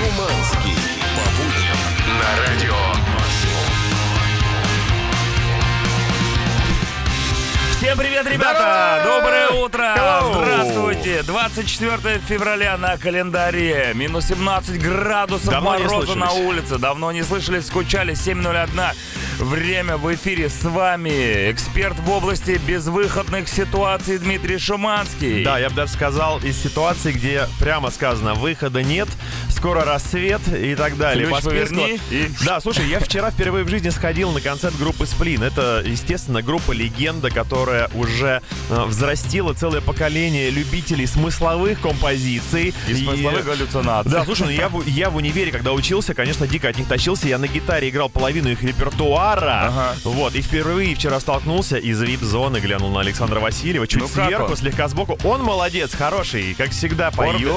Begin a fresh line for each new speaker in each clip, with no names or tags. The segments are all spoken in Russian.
Шуманский. По будням на радио
Всем привет, ребята! Доброе утро! Здравствуйте! 24 февраля на календаре. Минус 17 градусов
Давно не
мороза на улице. Давно не слышали, скучали. 7.01. Время в эфире с вами. Эксперт в области безвыходных ситуаций Дмитрий Шуманский.
Да, я бы даже сказал, из ситуации, где прямо сказано «выхода нет», «скоро рассвет» и так далее.
Ключ
По списку.
поверни и-
Да, слушай, я вчера впервые в жизни сходил на концерт группы «Сплин». Это, естественно, группа «Легенда», которая уже э, взрастила целое поколение любителей смысловых композиций.
И смысловых галлюцинаций.
Да, слушай, ну я в, я в универе, когда учился, конечно, дико от них тащился. Я на гитаре играл половину их репертуара.
Ага.
Вот, и впервые вчера столкнулся из вип-зоны, глянул на Александра Васильева, чуть
Ну
сверху, слегка сбоку. Он молодец, хороший, как всегда поет.
Орбит-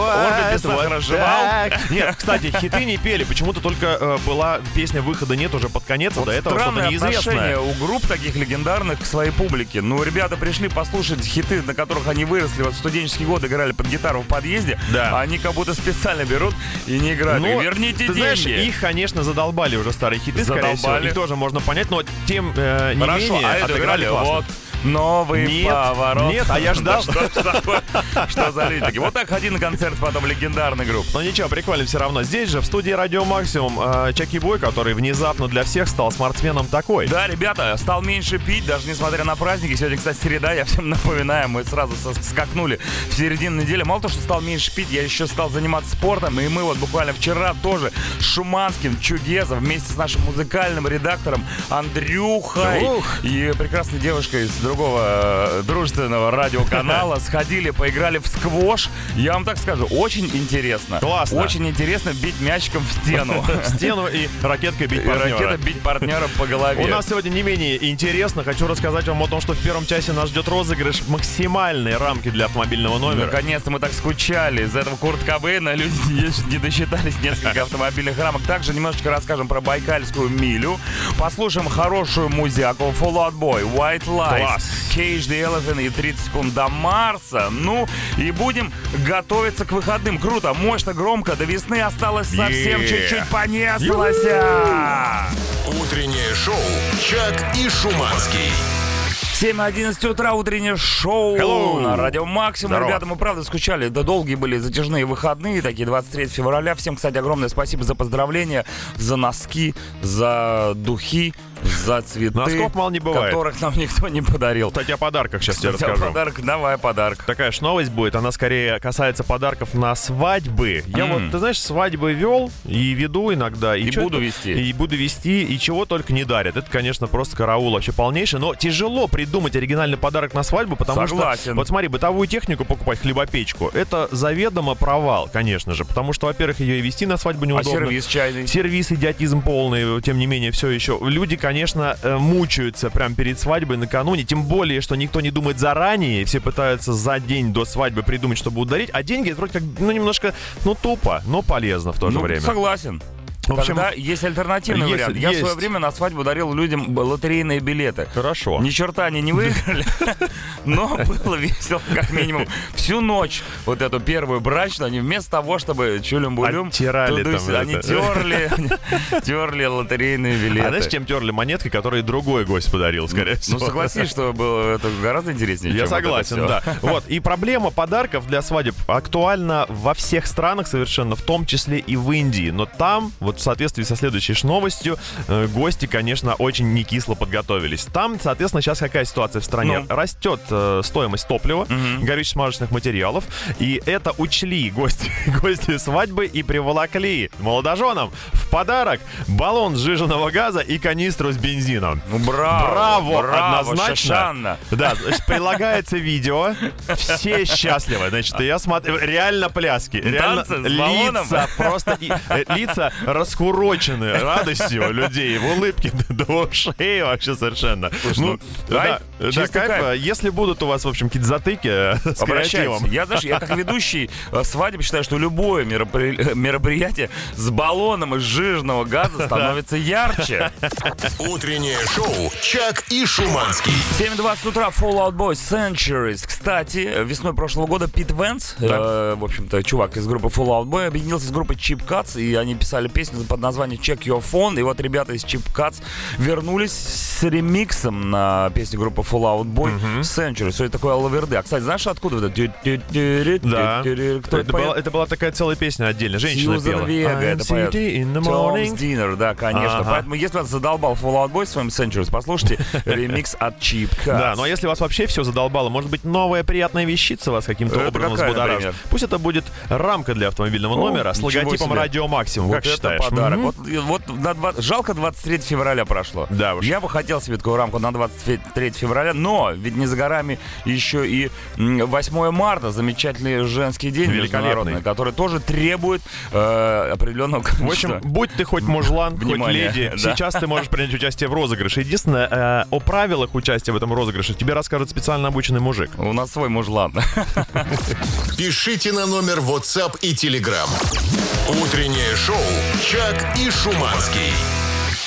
так. Нет, кстати, хиты не пели. Почему-то только э, была песня «Выхода нет» уже под конец, а
Вот
до этого что-то неизвестное.
у групп таких легендарных к своей публике. Ну, ребята пришли послушать хиты, на которых они выросли. Вот в студенческие годы играли под гитару в подъезде.
Да.
А они как будто специально берут и не играют.
Ну,
И Верните
ты
деньги.
знаешь, их, конечно, задолбали уже старые хиты, скорее всего.
Задолбали.
Их тоже можно понять, но тем э, не
Хорошо,
менее
а это играли
классно.
вот новый
Нет,
поворот.
нет, а я ждал.
Да Что, что за люди такие? Вот так ходи на концерт потом легендарной группы.
Но ничего, прикольно все равно. Здесь же, в студии Радио Максимум, э, Чаки Бой, который внезапно для всех стал спортсменом такой.
Да, ребята, стал меньше пить, даже несмотря на праздники. Сегодня, кстати, среда, я всем напоминаю, мы сразу скакнули в середину недели. Мало того, что стал меньше пить, я еще стал заниматься спортом. И мы вот буквально вчера тоже с Шуманским, Чугезом, вместе с нашим музыкальным редактором Андрюхой
Ух.
и прекрасной девушкой из другого э, дружественного радиоканала сходили, поиграли в сквош. Я вам так скажу, очень интересно.
Классно.
Очень интересно бить мячиком в стену.
В стену и ракеткой бить партнера.
ракета бить партнера по голове.
У нас сегодня не менее интересно. Хочу рассказать вам о том, что в первом часе нас ждет розыгрыш максимальной рамки для автомобильного номера.
Наконец-то мы так скучали. Из этого Курт Кобейна люди не- досчитались несколько автомобильных рамок. Также немножечко расскажем про Байкальскую милю. Послушаем хорошую музяку Full Out Boy, White Lies,
Класс.
Cage the Elephant и 30 секунд до Марса. Ну, и будем готовиться к выходным. Круто, мощно, громко. До весны осталось совсем чуть-чуть понеслось.
Утреннее шоу «Чак и Шуманский».
7.11 утра, утреннее шоу
Hello.
на Радио Максимум.
Здорово.
Ребята, мы правда скучали. Да долгие были затяжные выходные, такие 23 февраля. Всем, кстати, огромное спасибо за поздравления, за носки, за духи, за цветы.
Носков мало не бывает.
Которых нам никто не подарил.
Кстати, о подарках сейчас тебе
Кстати,
расскажу.
подарок, давай подарок.
Такая ж новость будет, она скорее касается подарков на свадьбы. Я
М.
вот, ты знаешь, свадьбы вел и веду иногда.
И
чё
буду вести.
И буду вести, и чего только не дарят. Это, конечно, просто караул вообще полнейший. Но тяжело придумать оригинальный подарок на свадьбу, потому
Согласен.
что... Вот смотри, бытовую технику покупать, хлебопечку, это заведомо провал, конечно же. Потому что, во-первых, ее и вести на свадьбу
А
неудобно.
сервис чайный?
Сервис, идиотизм полный, тем не менее, все еще. Люди, конечно, э, мучаются прям перед свадьбой накануне, тем более, что никто не думает заранее, все пытаются за день до свадьбы придумать, чтобы ударить, а деньги это вроде как, ну, немножко, ну, тупо, но полезно в то же
Ну,
время.
Согласен.
В общем,
Тогда есть альтернативный
есть-
вариант. Я в свое
есть.
время на свадьбу дарил людям лотерейные билеты.
Хорошо.
Ни черта они не выиграли, но было весело, как минимум. Всю ночь вот эту первую брачную, они вместо того, чтобы чулюм-булюм, они терли, терли лотерейные билеты.
А знаешь, чем терли монеткой, которые другой гость подарил, скорее всего?
Ну, согласись, что было это гораздо интереснее,
Я согласен, да. Вот, и проблема подарков для свадеб актуальна во всех странах совершенно, в том числе и в Индии. Но там, вот в соответствии со следующей новостью, э, гости, конечно, очень не кисло подготовились. Там, соответственно, сейчас какая ситуация в стране?
Ну.
Растет э, стоимость топлива, горюче-смазочных материалов, и это учли гости, гости свадьбы и приволокли молодоженам в подарок баллон сжиженного газа и канистру с бензином.
Ну, браво,
Браво,
браво,
однозначно.
Шишанна.
Да, прилагается видео, все счастливы. Значит, я смотрю, реально пляски, реально
Танцы с
лица просто, э, лица раскурочены радостью людей, в улыбке до ушей вообще совершенно.
ну,
да,
кайф,
да, кайф. Если будут у вас, в общем, какие-то затыки э, с
Обращайтесь. Я, знаешь, я как ведущий э, свадеб считаю, что любое э, мероприятие с баллоном из жирного газа становится ярче.
Утреннее шоу «Чак и Шуманский».
7.20 утра Fallout Boy Centuries. Кстати, весной прошлого года Пит Венс, э, в общем-то, чувак из группы Fallout Boy, объединился с группой Chip Cuts, и они писали песню под названием Check Your Phone. И вот ребята из Chip Cuts вернулись с ремиксом на песню группы Fallout Boy Centuries. Все это такое лаверды. А, кстати, знаешь, откуда вот это?
Да.
Кто
это, была, это была такая целая песня отдельно. Женщина
Сьюзан
пела.
Вега, это поет. Tom's. Dinner, да, конечно.
Ага.
Поэтому, если вас задолбал Fallout Boy своим Centuries, послушайте ремикс от Cheap Cuts.
Да, ну а если вас вообще все задолбало, может быть, новая приятная вещица вас каким-то образом взбудоражит. Пусть это будет рамка для автомобильного номера с логотипом. Радио Максимум. Как считаешь?
подарок. Вот, вот на два- жалко 23 февраля прошло.
Да уж.
Я бы хотел себе такую рамку на 23 февраля, но ведь не за горами еще и м, 8 марта, замечательный женский день
Великолепный.
который тоже требует э, определенного
В
количества.
общем, будь ты хоть мужлан, хоть
Внимание,
леди,
да.
сейчас ты можешь принять участие в розыгрыше. Единственное, э, о правилах участия в этом розыгрыше тебе расскажет специально обученный мужик.
у нас свой мужлан.
Пишите на номер WhatsApp и Telegram. Утреннее шоу «Чак и Шуманский».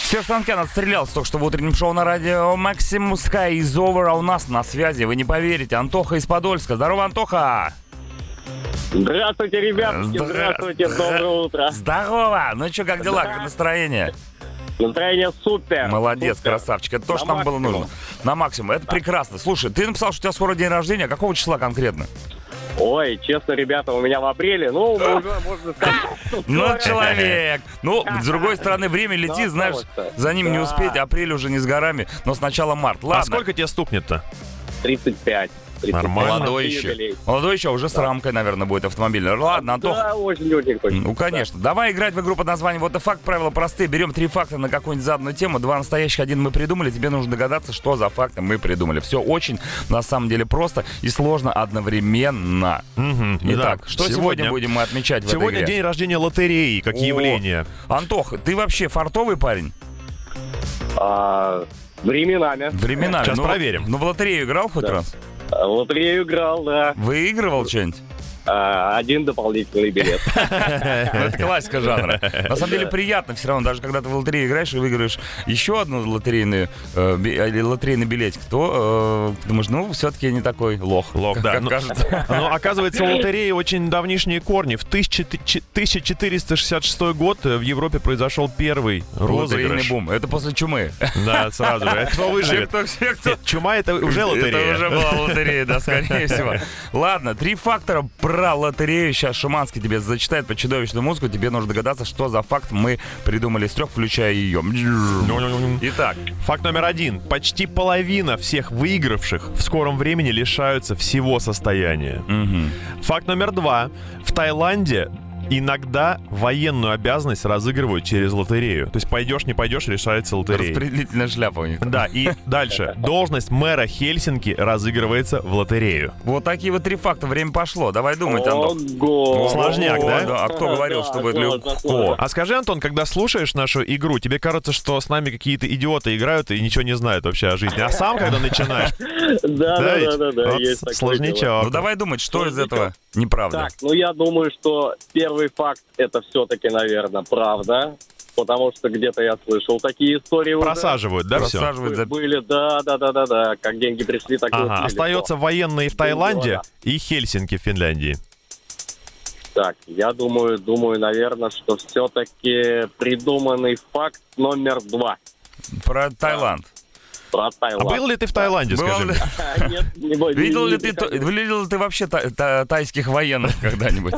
Серж Танкян отстрелялся только что в утреннем шоу на радио Максим Sky is over, а у нас на связи, вы не поверите, Антоха из Подольска. Здорово, Антоха!
Здравствуйте, ребятки,
Здра-
здравствуйте, доброе утро.
Здорово! Ну что, как дела, как настроение?
Настроение супер.
Молодец,
супер.
красавчик. Это то, что
На
нам было нужно. На максимум. Это прекрасно. Слушай, ты написал, что у тебя скоро день рождения. Какого числа конкретно?
Ой, честно, ребята, у меня в апреле, ну, уже можно сказать.
Ну, человек. Ну, с другой стороны, время летит,
Ну,
знаешь,
осталось-то.
за ним не успеть. Апрель уже не с горами, но сначала март. Ладно.
А сколько тебе стукнет-то?
35. 35.
Нормально.
Молодой еще. Молодой еще, а уже с рамкой, наверное, будет автомобильный. Ладно, Антох,
Да, очень-очень хочется.
Ну, конечно. Давай играть в игру под названием «Вот the факт». Правила простые. Берем три факта на какую-нибудь заданную тему. Два настоящих, один мы придумали. Тебе нужно догадаться, что за факты мы придумали. Все очень, на самом деле, просто и сложно одновременно.
Мгм,
Итак,
да.
что сегодня, будем мы отмечать в
Сегодня
этой игре?
день рождения лотереи, как
О,
явление.
Антох, ты вообще фартовый парень?
А, временами.
Временами.
Сейчас
Ну,
проверим.
Ну, в лотерею играл хоть
Да.
раз?
В лотерею играл, да.
Выигрывал что-нибудь?
А, Один дополнительный билет.
Это классика жанра. На самом деле приятно все равно, даже когда ты в лотерею играешь и выиграешь еще одну лотерейную, э, или лотерейный билетик, то э, думаешь, ну, все-таки не такой лох.
Лох, да. Ну. Но оказывается, у лотереи очень давнишние корни. В 1000 1466 год в Европе произошел первый
Лотерейный
розыгрыш.
бум. Это после чумы.
Да, сразу же. Кто выживет? Чума это уже лотерея.
Это уже была лотерея, да, скорее всего. Ладно, три фактора про лотерею. Сейчас Шуманский тебе зачитает по чудовищную музыку. Тебе нужно догадаться, что за факт мы придумали из трех, включая ее. Итак,
Факт номер один. Почти половина всех выигравших в скором времени лишаются всего состояния.
мгм.
Факт номер два. В Таиланде иногда военную обязанность разыгрывают через лотерею. То есть пойдешь, не пойдешь, решается лотерея.
распределительная шляпа у них.
Да, и дальше. Должность мэра Хельсинки разыгрывается в лотерею.
Вот такие вот три факта. Время пошло. Давай думать, Антон.
Ого.
Сложняк, да?
А кто говорил, что будет легко?
А скажи, Антон, когда слушаешь нашу игру, тебе кажется, что с нами какие-то идиоты играют и ничего не знают вообще о жизни. А сам, когда начинаешь,
Да, да, да, да,
сложнячок.
Ну давай думать, что из этого неправда.
Так, ну я думаю, что первый факт это все-таки, наверное, правда. Потому что где-то я слышал такие истории уже.
Просаживают, да, все?
Просаживать за...
Были, да, да, да, да, да. Как деньги пришли, так и
Ага, остается военные в Таиланде и Хельсинки в Финляндии.
Так, я думаю, думаю, наверное, что все-таки придуманный факт номер два
Про Таиланд.
Про
А
Таиланд.
был ли ты в Таиланде, скажи?
А, Нет, не
Видел ли ты, видел ли ты вообще та- та- тайских военных когда-нибудь?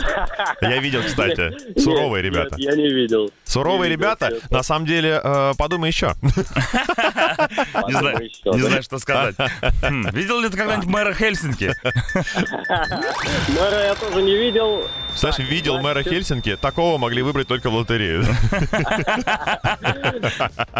Я видел, кстати. Суровые ребята.
я не видел.
Суровые ребята, на самом деле, э, подумай еще.
Не знаю, что сказать. Хм, Видел ли ты когда-нибудь мэра Хельсинки?
Мэра я тоже не видел.
Знаешь, видел мэра Хельсинки, такого могли выбрать только в лотерею.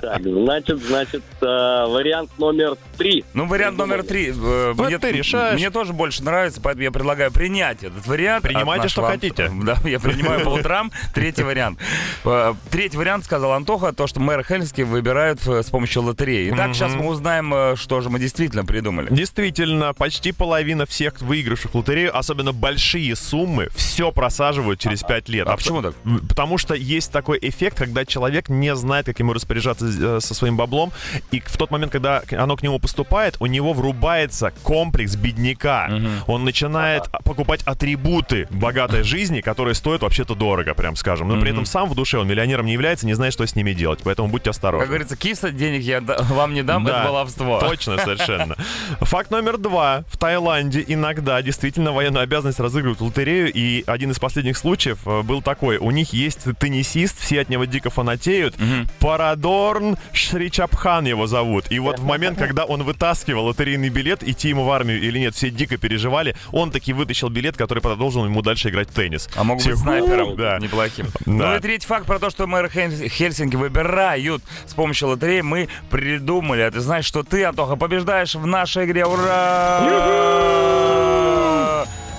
Так, значит, значит, э, вариант номер три.
Ну, вариант номер три. э, Мне,
ты решаешь.
мне тоже больше нравится, поэтому я предлагаю принять этот вариант.
Принимайте, что хотите.
Да, я принимаю по утрам. Третий вариант. Э, Третий вариант, сказал Антоха, то, что мэра Хельсинки выбирают с помощью лотереи. Итак, сейчас мы узнаем, что же мы действительно придумали.
Действительно, почти половина всех выигравших в лотерею, особенно большие суммы, все просаживают через 5 лет.
А почему так?
Потому что есть такой эффект, когда человек не знает, как ему распоряжаться э, со своим баблом, и в тот момент, когда оно к нему поступает, у него врубается комплекс бедняка. Он начинает покупать атрибуты богатой жизни, которые стоят вообще-то дорого, прям скажем. Но при этом сам в душе он миллионером не является, не знает, что с ними делать. Поэтому будьте осторожны.
Как говорится, киса, денег я вам не дам,
Да,
это баловство.
Точно, совершенно. Факт номер два. В Таиланде иногда действительно военную обязанность разыгрывают лотерею, и один из последних случаев э, был такой. У них есть теннисист, все от него дико фанатеют. Парадорн Шричапхан его зовут. И вот в момент, когда он вытаскивал лотерейный билет, идти ему в армию или нет, все дико переживали, он таки вытащил билет, который продолжил ему дальше играть в теннис.
А мог
Все,
быть снайпером,
«У, да.
неплохим.
Да.
Ну и третий факт про то, что мэр Хель- Хельсинки выбирают с помощью лотереи, мы придумали. А ты знаешь, что ты, Антоха, побеждаешь в нашей игре. Ура!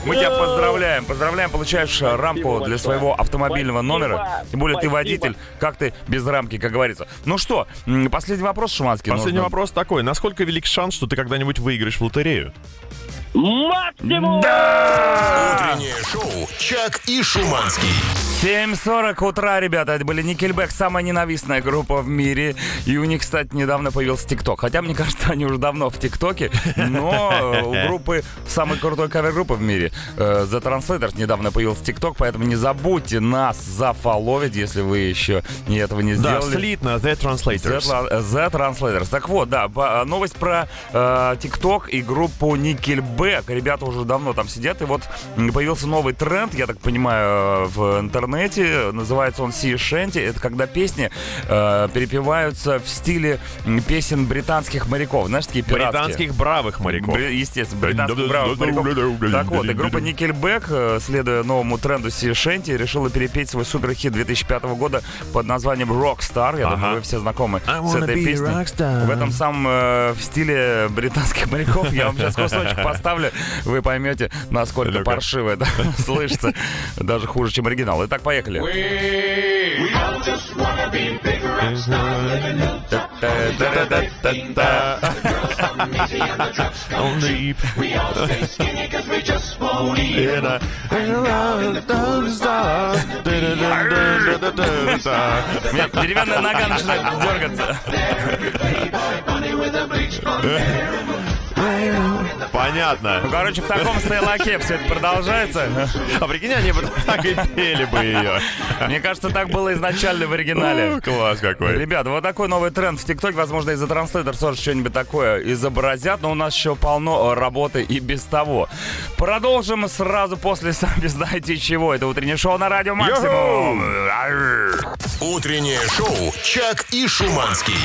Мы тебя поздравляем. Поздравляем, получаешь э, рамку для своего автомобильного номера. Тем более ты водитель. Как ты без рамки, как говорится. Ну что, последний вопрос, Шуманский.
Последний
нужно.
вопрос такой. Насколько велик шанс, что ты когда-нибудь выиграешь в лотерею?
Максимум!
Утреннее шоу «Чак и Шуманский».
7.40 утра, ребята. Это были Никельбэк, самая ненавистная группа в мире. И у них, кстати, недавно появился ТикТок. Хотя, мне кажется, они уже давно в ТикТоке. Но э, у группы самой крутой кавер-группы в мире э, The Translators недавно появился ТикТок. Поэтому не забудьте нас зафоловить, если вы еще не этого не
Да,
сделали.
слитно, The Translators.
The, The Translators. Так вот, да, новость про э, TikTok и группу Nickelback. Ребята уже давно там сидят, и вот появился новый тренд, я так понимаю, э, в интернете. Называется он Sea Shanty. Это когда песни э, перепеваются в стиле песен британских моряков. Знаешь, такие пиратские.
Британских бравых моряков.
Бри- Естественно, британских бравых моряков. Так вот, и группа Nickelback, э, следуя новому тренду Sea Shanty, решила перепеть свой суперхит 2005 года под названием Rockstar. Я
Ага.
думаю, вы все знакомы с этой песней. В этом самом э, в стиле британских моряков я вам сейчас кусочек поставлю, вы поймете, насколько паршиво это слышится, даже хуже, чем оригинал. Итак, поехали. У меня деревянная нога начинает дергаться.
Понятно.
Ну, короче, в таком стейлаке все это продолжается.
А прикинь, они бы так и пели бы ее.
Мне кажется, так было изначально в оригинале.
О, Класс какой.
Ребят, вот такой новый тренд в ТикТоке. Возможно, из-за транслейтер тоже что-нибудь такое изобразят, но у нас еще полно э, работы и без того. Продолжим сразу после, сами знаете чего. Это утреннее шоу на радио Максимум.
Утреннее шоу «Чак и Шуманский».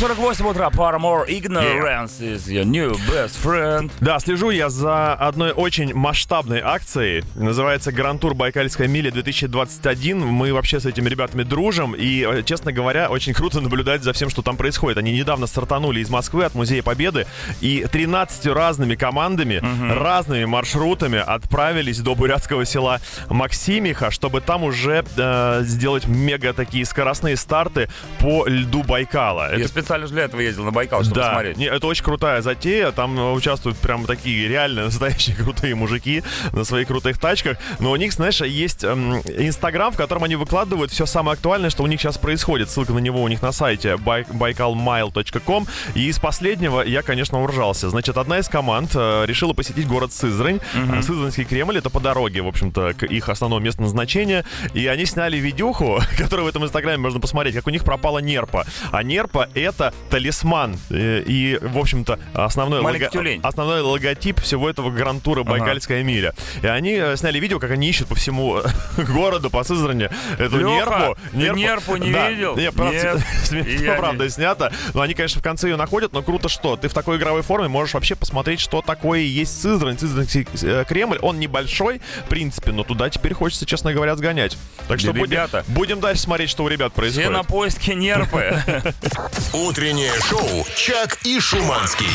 7.48 утра. Paramore Ignorance is your new best friend.
Да, слежу я за одной очень масштабной акцией. Называется Гран-тур Байкальская миля 2021. Мы вообще с этими ребятами дружим. И, э, честно говоря, очень круто наблюдать за всем, что там происходит. Они недавно стартанули из Москвы от Музея Победы. И 13 разными командами, разными маршрутами отправились до бурятского села Максимиха, чтобы там уже э, сделать мега такие скоростные старты по льду Байкала.
Я специально для этого ездил на Байкал, чтобы
да,
посмотреть.
не, это очень крутая затея. Там э, участвуют прям такие реально настоящие крутые мужики на своих крутых тачках. Но у них, знаешь, есть эм, инстаграм, в котором они выкладывают все самое актуальное, что у них сейчас происходит. Ссылка на него у них на сайте baikalmile.com. И из последнего я, конечно, уржался. Значит, одна из команд э, решила посетить город Сызрань. Э, Сызранский Кремль это по дороге, в общем-то, к их основному месту назначения. И они сняли видюху, которую в этом инстаграме можно посмотреть, как у них пропала нерпа. А нерпа это талисман э, и, в общем-то, основной,
Маленький
лого-
тюлень.
основной логотип всего этого гран-тура Байкальская миля. И они э, сняли видео, как они ищут по всему городу, по Сызрани эту
Лёха,
нерпу.
ты нерпу не
Да.
видел?
Не, правда,
Нет.
правда,
не-
снято. Но они, конечно, в конце ее находят, но круто что. Ты в такой игровой форме можешь вообще посмотреть, что такое есть Сызрань. Сызранский э, Кремль, он небольшой, в принципе, но туда теперь хочется, честно говоря, сгонять. Так что будем,
Ребята.
будем дальше смотреть, что у ребят
Все
происходит.
на поиске нерпы.
Утреннее шоу «Чак и Шуманский».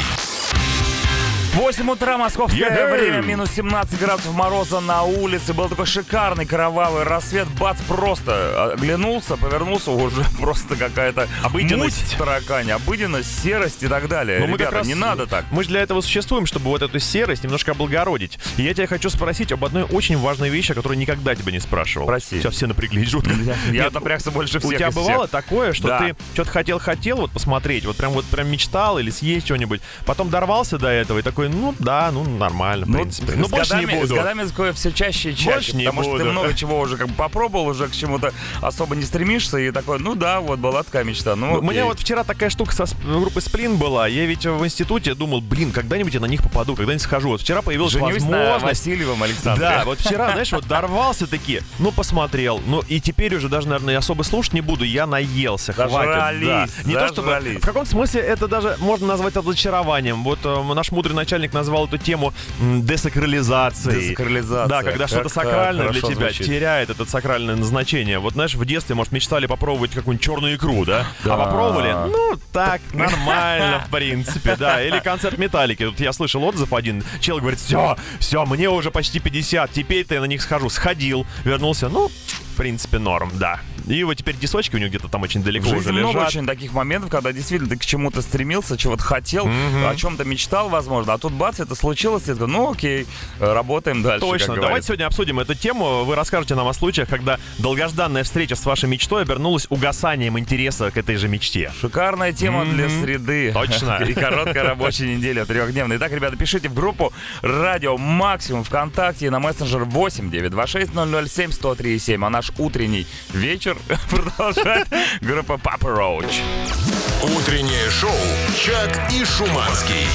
8 утра, московское
Ехэй!
время, минус 17 градусов мороза на улице. Был такой шикарный кровавый рассвет. Бац, просто оглянулся, повернулся, уже просто какая-то
Обыденность.
таракане, обыденность, серость и так далее.
Но мы
Ребята,
раз-
не надо так.
Мы же для этого существуем, чтобы вот эту серость немножко облагородить. И я тебя хочу спросить об одной очень важной вещи, о которой никогда тебя не спрашивал.
Проси.
Сейчас все напряглись жутко.
Я, напрягся больше всех
У тебя бывало такое, что ты что-то хотел-хотел вот посмотреть, вот прям вот прям мечтал или съесть что-нибудь, потом дорвался до этого и такой, ну да, ну нормально, в принципе. Ну больше не
годами-
буду.
С годами такое все чаще и чаще.
Больше не
потому что ты
буду.
много чего уже как бы попробовал, уже к чему-то особо не стремишься. И такой, ну да, вот была такая мечта. Ну,
У меня вот вчера такая штука со сп- группой Сплин была. Я ведь в институте думал, блин, когда-нибудь я на них попаду, когда-нибудь схожу. Вот вчера появилась
Женюсь на
возможность.
Васильевом Александре.
Да, вот вчера, знаешь, вот дорвался таки, ну посмотрел, ну и теперь уже даже, наверное, особо слушать не буду, я наелся, хватит. Да. Не то чтобы, в каком смысле это даже можно назвать разочарованием. Вот э, наш мудрый начальник назвал эту тему десакрализацией.
Десакрализация.
Да, когда что-то сакральное для тебя
звучит.
теряет это сакральное значение. Вот знаешь, в детстве, может, мечтали попробовать какую-нибудь черную икру, да?
Да.
А попробовали? Ну, так, нормально, в принципе, да. Или концерт Металлики. Тут я слышал отзыв один. Чел говорит, все, все, мне уже почти 50, теперь-то я на них схожу. Сходил, вернулся, ну, в принципе, норм, да. И вот теперь дисочки у него где-то там очень далеко
В
уже
жизни много
лежат.
очень таких моментов, когда действительно ты к чему-то стремился, чего-то хотел, о чем-то мечтал, возможно, а тут бац, это случилось, и ты такой, ну окей, э, работаем дальше.
Точно. Давайте сегодня обсудим эту тему. Вы расскажете нам о случаях, когда долгожданная встреча с вашей мечтой обернулась угасанием интереса к этой же мечте.
Шикарная тема для
Мгм.
среды.
Точно.
И короткая рабочая неделя трехдневная. Итак, ребята, пишите в группу Радио Максимум ВКонтакте и на мессенджер 8 926 007 103 7. А наш утренний вечер продолжает группа Папа Роуч.
Утреннее шоу «Чак и Шуманский».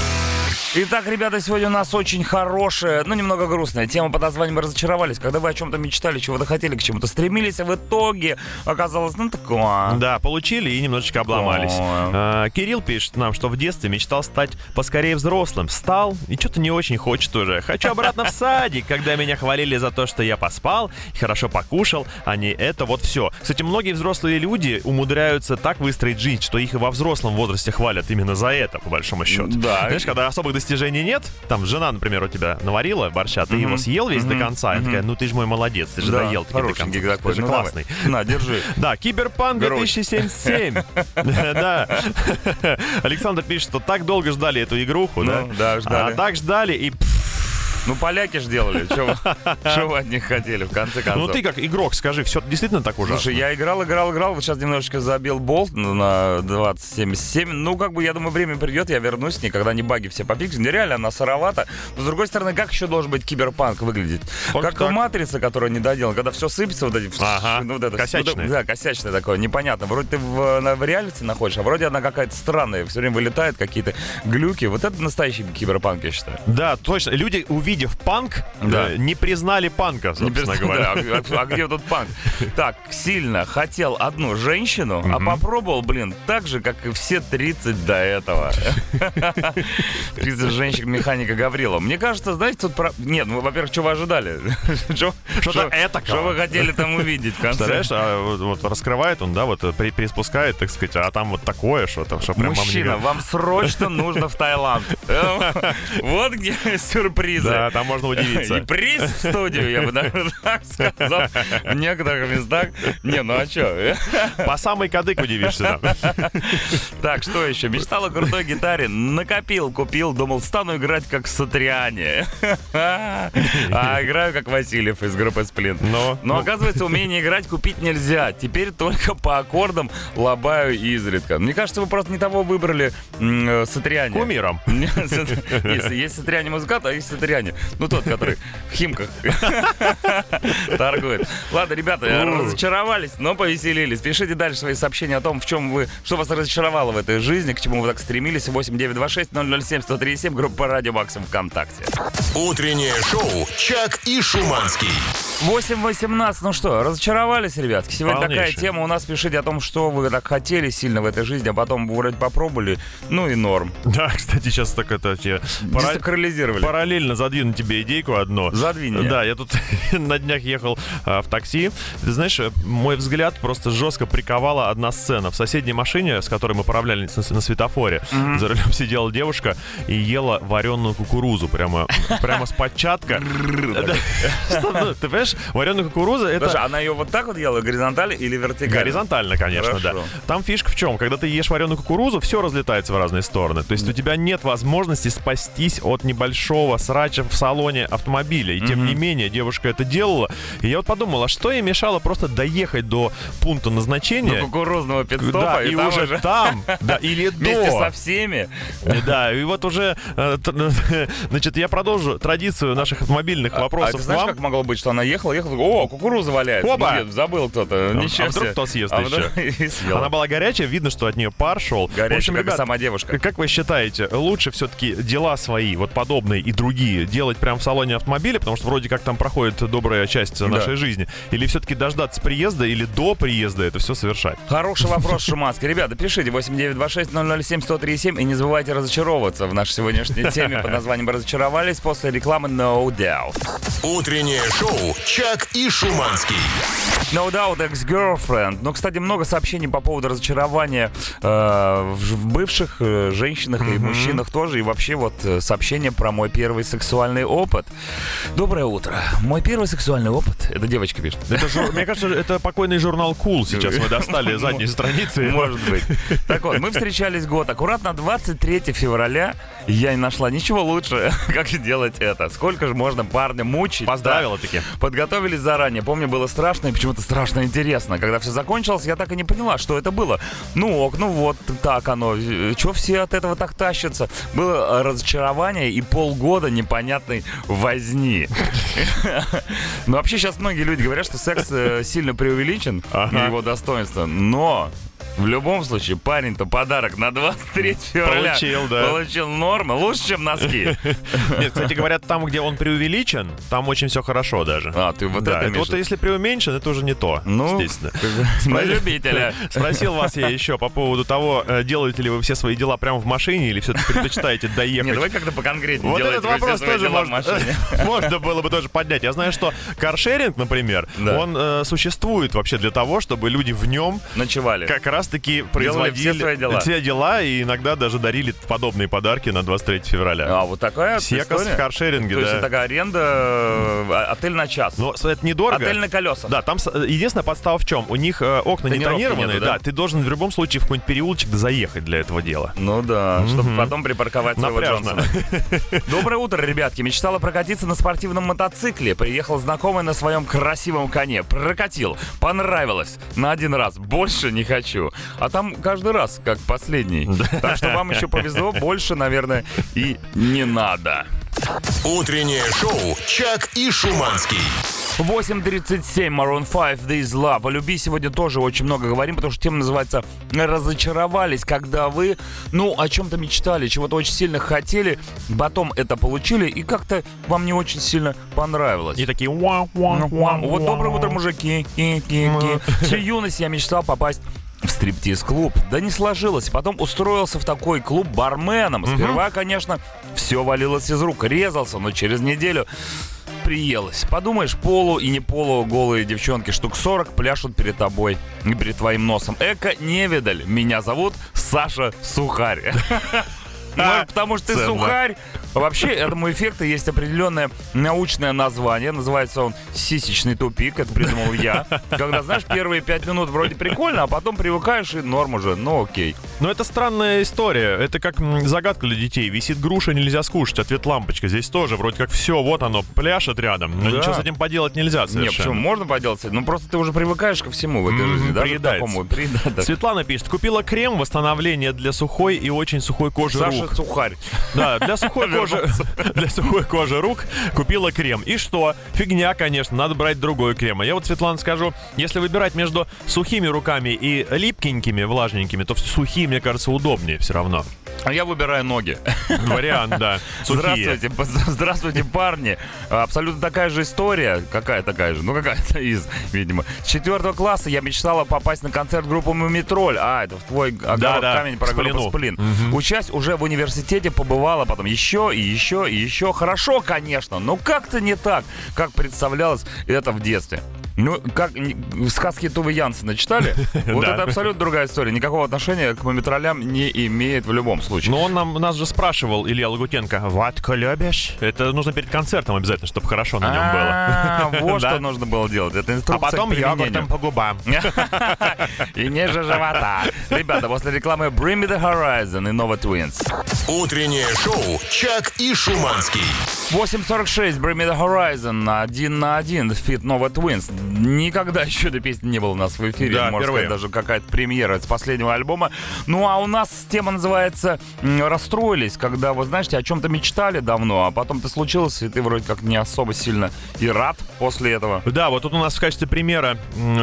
Итак, ребята, сегодня у нас очень хорошая, ну, немного грустная тема под названием «Разочаровались». Когда вы о чем-то мечтали, чего-то хотели, к чему-то стремились, а в итоге оказалось, ну, такое.
Да, получили и немножечко обломались. А, Кирилл пишет нам, что в детстве мечтал стать поскорее взрослым. Стал и что-то не очень хочет уже. Хочу обратно в садик, когда меня хвалили за то, что я поспал и хорошо покушал, а не это вот все. Кстати, многие взрослые люди умудряются так выстроить жизнь, что их и во взрослом возрасте хвалят именно за это, по большому счету.
Да.
Знаешь, когда особых достижений нет, там жена, например, у тебя наварила борща, ты его съел весь до конца, и такая, ну ты же мой молодец, ты же
Да,
доел таки до конца. Ты же
ну,
классный.
давай. На, держи.
Да, Киберпанк
Грудь.
2077. Да. Александр пишет, что так долго ждали эту игруху, да?
Ну, да, ждали.
А так ждали и...
Ну, поляки ж делали. Что вы от них хотели, в конце концов?
Ну ты как игрок, скажи, все действительно так ужасно?
Слушай, я играл, играл, играл. Вот сейчас немножечко забил болт на 2077. Ну, как бы, я думаю, время придет, я вернусь, никогда не баги все пофиксим. Реально, она сыровата. Но, с другой стороны, как еще должен быть киберпанк выглядеть?
Как
как «Матрице», которая не доделана, когда все сыпется, вот эти...
Ага,
ну, вот это,
косячное.
Да, косячное такое, непонятно. Вроде ты в, на, в реалити находишь, а вроде она какая-то странная. Все время вылетает, какие-то глюки. Вот это настоящий киберпанк, я считаю.
Да, точно. Люди, увидев панк,
Да.
э, не признали панка, собственно говоря.
да, а, а где тут панк? Так, сильно хотел одну женщину, а попробовал, блин, так же, как и все 30 до этого. 30 женщин механика Гаврила. Мне кажется, знаете, тут... про- Нет, ну, во-первых, что вы ожидали? Что-
Что-то
что-
этакого.
Что вы хотели там увидеть в конце?
Представляешь, а вот, вот раскрывает он, да, вот э, при, приспускает, так сказать, а там вот такое что-то, что прям
Мужчина, вам срочно нужно в Таиланд. Вот где сюрпризы.
Да, там можно удивиться.
И приз в студию, я бы даже так сказал. В некоторых местах. Не, ну а что?
По самой кадык удивишься. да.
Так, что еще? Мечтал о крутой гитаре, накопил, купил, думал, стану играть как Сатриане. А играю как Васильев из группы Сплин.
Но,
Но
ну,
оказывается, умение играть купить нельзя. Теперь только по аккордам лобаю изредка. Мне кажется, вы просто не того выбрали э, Сатриане.
кумиром.
Есть Сатриане музыкант, а есть Сатриане. Магазине. Ну, тот, который в Химках торгует. Ладно, ребята, разочаровались, но повеселились. Пишите дальше свои сообщения о том, в чем вы, что вас разочаровало в этой жизни, к чему вы так стремились. 8926 007 137 группа Радио Максим ВКонтакте.
Утреннее шоу «Чак и Шуманский».
8.18, ну что, разочаровались, ребятки? Сегодня такая
Полнейшее.
тема. У нас пишите о том, что вы так хотели сильно в этой жизни, а потом вроде попробовали, ну и норм.
Да, кстати, сейчас так это тебе пара-
Десакрализировали.
параллельно задвину тебе идейку одну.
Задвинь.
Да, я тут на днях ехал а, в такси. Ты знаешь, э, мой взгляд просто жестко приковала одна сцена. В соседней машине, с которой мы поравнялись на, на светофоре, за рулем сидела девушка и ела вареную кукурузу прямо, прямо с. Что, ну, Ты понимаешь, вареная кукуруза это...
Слушай, она ее вот так вот ела, горизонтально или вертикально?
Горизонтально, конечно, да. Там фишка в чем? Когда ты ешь вареную кукурузу, все разлетается в разные стороны. То есть у тебя нет возможности спастись от небольшого срача в салоне автомобиля. И тем не менее, девушка это делала. И я вот подумал, а что ей мешало просто доехать до пункта
До
назначения?
кукурузного пидстопа,
Да,
и,
и уже
уже
там, да, или
вместе
до.
со всеми.
Да, и вот уже, э, т- значит, я продолжу традицию наших автомобильных
А
вопросов
ты
к
знаешь, как могло быть, что она ехала, ехала, о, кукуруза валяется.
Опа!
Ну, где, забыл кто-то. Ничего
а вдруг кто съест
А
еще? Она была горячая, видно, что от нее пар шел.
Горячая,
в общем,
как
ребят,
сама девушка.
Как вы считаете, лучше все-таки дела свои, вот подобные и другие, делать прямо в салоне автомобиля, потому что вроде как там проходит добрая часть нашей жизни, или все-таки дождаться приезда, или до приезда это все совершать?
Хороший вопрос, Шуманский. Ребята, пишите 8926-007-1037 и не забывайте разочаровываться в нашей сегодняшней теме под названием «Разочаровались» после рекламы No Doubt.
Утреннее шоу «Чак и Шуманский».
No Doubt Ex-Girlfriend. Ну, кстати, много сообщений по поводу разочарования э, в, бывших э, женщинах и мужчинах тоже. И вообще вот э, сообщение про мой первый сексуальный опыт. Доброе утро. Мой первый сексуальный опыт. Это девочка пишет.
Это жур- Мне кажется, это покойный журнал Cool сейчас мы достали задней страницы.
Может быть. Так вот, мы встречались год. Аккуратно 23 февраля я не нашла ничего лучше, как сделать это. Сколько же можно парня мучить?
Поздравила
да?
таки.
Подготовились заранее. Помню, было страшно и почему-то страшно интересно. Когда все закончилось, я так и не поняла, что это было. Ну ок, ну вот так оно. Чего все от этого так тащатся? Было разочарование и полгода непонятной возни. Ну вообще сейчас многие люди говорят, что секс э, сильно преувеличен, его достоинство. Но в любом случае, парень-то подарок на 23 февраля
Получил, да.
получил нормы, лучше, чем носки.
Нет, кстати, говорят, там, где он преувеличен, там очень все хорошо даже.
А, ты вот
да,
это
вот если преуменьшен, это уже не то,
Ну,
естественно.
на любителя.
Спросил вас я еще по поводу того, э, делаете ли вы все свои дела прямо в машине или все-таки предпочитаете доехать
давай как-то поконкретнее
Вот этот вопрос тоже можно, было бы тоже поднять. Я знаю, что каршеринг, например, он э, существует вообще для того, чтобы люди в нем
Ночевали.
как раз-таки
все
производили
свои дела.
все дела и иногда даже дарили подобные подарки на 23 февраля.
А, вот такая
Секас
история?
в каршеринге,
То есть
да.
это такая аренда, э, отель на час.
Но это недорого.
Отель на колесах.
Да, там э, единственная подстава в чем? У них э, окна не тонированные,
нету, да?
да? Ты должен в любом случае в какой-нибудь переулочек заехать для этого дела.
Ну да, чтобы потом припарковать своего
Напряжно.
Джонсона. Доброе утро, ребятки. Мечтала прокатиться на спортивном мотоцикле. Приехал знакомый на своем красивом коне. Прокатил. Понравилось. На один раз. Больше не хочу. А там каждый раз, как последний. Так что вам еще повезло. Больше, наверное, и не надо.
Утреннее шоу «Чак и Шуманский».
8.37, Maroon 5, This Love. О любви сегодня тоже очень много говорим, потому что тема называется «Разочаровались», когда вы, ну, о чем-то мечтали, чего-то очень сильно хотели, потом это получили, и как-то вам не очень сильно понравилось.
И такие уа
Вот доброе утро, мужики. Ки, ки, ки. Всю юность я мечтал попасть в стриптиз-клуб. Да не сложилось. Потом устроился в такой клуб барменом. Сперва, конечно, все валилось из рук. Резался, но через неделю приелось. Подумаешь, полу и не полу голые девчонки штук 40 пляшут перед тобой и перед твоим носом. Эко невидаль. Меня зовут Саша Сухарь. Ну, потому что ты сухарь. Вообще, этому эффекту есть определенное научное название. Называется он сисечный тупик. Это придумал я. Когда, знаешь, первые пять минут вроде прикольно, а потом привыкаешь и норм уже. Ну, окей.
Но это странная история. Это как загадка для детей. Висит груша, нельзя скушать. Ответ лампочка. Здесь тоже вроде как все, вот оно, пляшет рядом. Но
Да.
ничего с этим поделать нельзя
Не,
совершенно.
почему? Можно поделать? Ну, просто ты уже привыкаешь ко всему в этой
Мгм,
жизни, да?
приедается.
К такому, приеда- да.
Светлана пишет, купила крем восстановления для сухой и очень сухой кожи
Саша
рук.
Сухарь.
Да, для сухой кожи, для сухой кожи рук купила крем. И что? Фигня, конечно, надо брать другой крем. А я вот, Светлана, скажу, если выбирать между сухими руками и липкенькими, влажненькими, то сухие, мне кажется, удобнее все равно.
А я выбираю ноги.
Вариант, да. Сухие.
Здравствуйте, здравствуйте, парни. Абсолютно такая же история. Какая такая же? Ну, какая-то из, видимо. С четвертого класса я мечтала попасть на концерт группы Мумитроль. А, это в твой огород
Да-да,
камень про группу. Сплин.
Мгм.
Учась уже в университете, побывала потом еще и еще и еще. Хорошо, конечно, но как-то не так, как представлялось это в детстве. Ну, как сказки Тувы Янсена читали? Вот это абсолютно другая история. Никакого отношения к Мумий Троллям не имеет в любом случае.
Но он нам, нас же спрашивал, Илья Лагутенко, ватку любишь? Это нужно перед концертом обязательно, чтобы хорошо на нем было.
А, Вот что нужно было делать. Это
А
инструкция
потом
к применению.
йогуртом по губам.
И ниже живота. Ребята, после рекламы Bring Me The Horizon и Nova Twins.
Утреннее шоу «Чак и Шуманский».
8.46, Bring Me The Horizon, один на один, feat Nova Twins. Никогда еще этой песни не было у нас в эфире.
Да,
Можно
впервые.
сказать, даже какая-то премьера с последнего альбома. Ну, а у нас тема называется «Расстроились», когда, вы знаете, о чем-то мечтали давно, а потом ты случилось, и ты вроде как не особо сильно и рад после этого.
Да, вот тут у нас в качестве примера